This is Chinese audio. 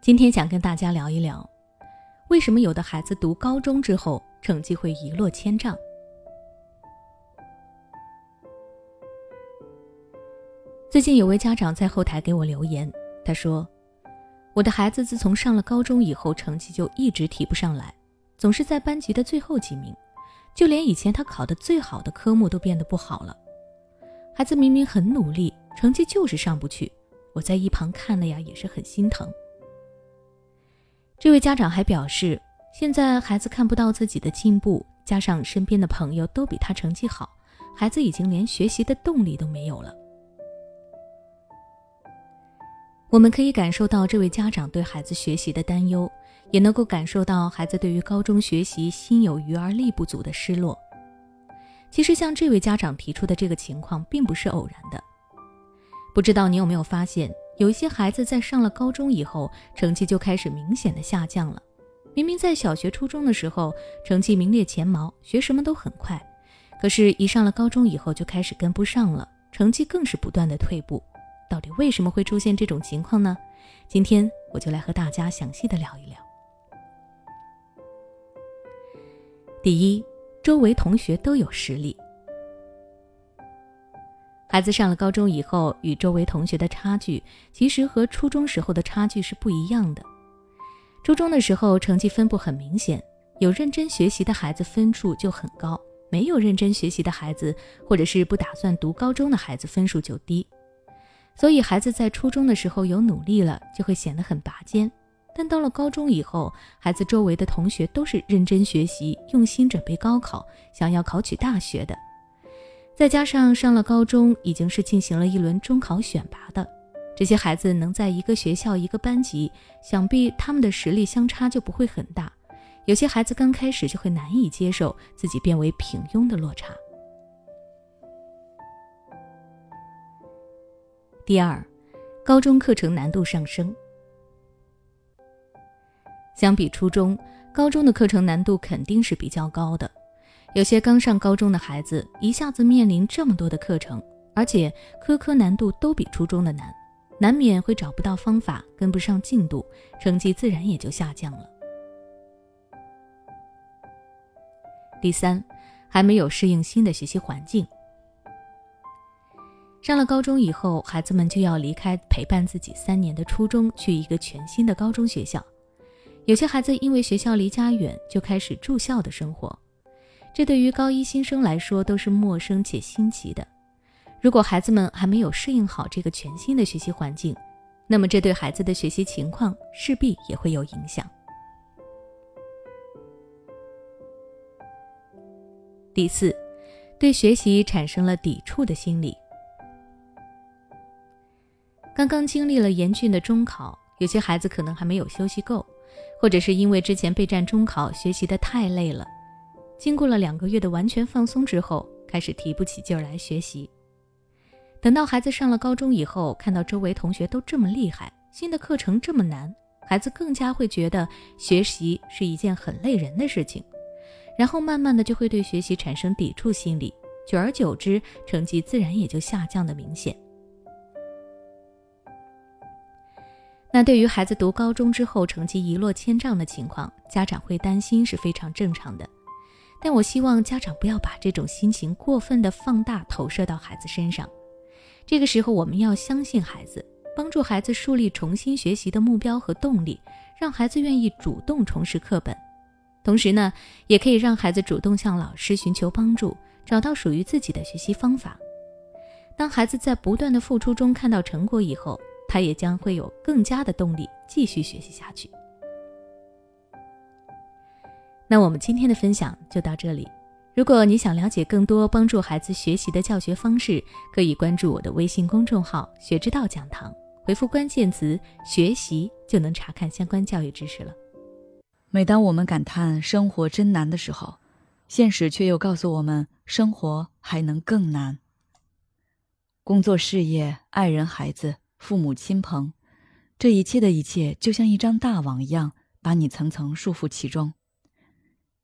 今天想跟大家聊一聊，为什么有的孩子读高中之后成绩会一落千丈。最近有位家长在后台给我留言，他说：“我的孩子自从上了高中以后，成绩就一直提不上来，总是在班级的最后几名，就连以前他考的最好的科目都变得不好了。孩子明明很努力，成绩就是上不去，我在一旁看了呀，也是很心疼。”这位家长还表示，现在孩子看不到自己的进步，加上身边的朋友都比他成绩好，孩子已经连学习的动力都没有了。我们可以感受到这位家长对孩子学习的担忧，也能够感受到孩子对于高中学习心有余而力不足的失落。其实，像这位家长提出的这个情况，并不是偶然的。不知道你有没有发现？有一些孩子在上了高中以后，成绩就开始明显的下降了。明明在小学、初中的时候成绩名列前茅，学什么都很快，可是，一上了高中以后就开始跟不上了，成绩更是不断的退步。到底为什么会出现这种情况呢？今天我就来和大家详细的聊一聊。第一，周围同学都有实力。孩子上了高中以后，与周围同学的差距，其实和初中时候的差距是不一样的。初中的时候，成绩分布很明显，有认真学习的孩子分数就很高，没有认真学习的孩子，或者是不打算读高中的孩子，分数就低。所以，孩子在初中的时候有努力了，就会显得很拔尖。但到了高中以后，孩子周围的同学都是认真学习、用心准备高考，想要考取大学的。再加上上了高中，已经是进行了一轮中考选拔的，这些孩子能在一个学校、一个班级，想必他们的实力相差就不会很大。有些孩子刚开始就会难以接受自己变为平庸的落差。第二，高中课程难度上升，相比初中，高中的课程难度肯定是比较高的。有些刚上高中的孩子一下子面临这么多的课程，而且科科难度都比初中的难，难免会找不到方法，跟不上进度，成绩自然也就下降了。第三，还没有适应新的学习环境。上了高中以后，孩子们就要离开陪伴自己三年的初中，去一个全新的高中学校。有些孩子因为学校离家远，就开始住校的生活。这对于高一新生来说都是陌生且新奇的。如果孩子们还没有适应好这个全新的学习环境，那么这对孩子的学习情况势必也会有影响。第四，对学习产生了抵触的心理。刚刚经历了严峻的中考，有些孩子可能还没有休息够，或者是因为之前备战中考学习的太累了。经过了两个月的完全放松之后，开始提不起劲儿来学习。等到孩子上了高中以后，看到周围同学都这么厉害，新的课程这么难，孩子更加会觉得学习是一件很累人的事情，然后慢慢的就会对学习产生抵触心理，久而久之，成绩自然也就下降的明显。那对于孩子读高中之后成绩一落千丈的情况，家长会担心是非常正常的。但我希望家长不要把这种心情过分的放大投射到孩子身上。这个时候，我们要相信孩子，帮助孩子树立重新学习的目标和动力，让孩子愿意主动重拾课本。同时呢，也可以让孩子主动向老师寻求帮助，找到属于自己的学习方法。当孩子在不断的付出中看到成果以后，他也将会有更加的动力继续学习下去。那我们今天的分享就到这里。如果你想了解更多帮助孩子学习的教学方式，可以关注我的微信公众号“学之道讲堂”，回复关键词“学习”就能查看相关教育知识了。每当我们感叹生活真难的时候，现实却又告诉我们，生活还能更难。工作、事业、爱人、孩子、父母亲朋，这一切的一切，就像一张大网一样，把你层层束缚其中。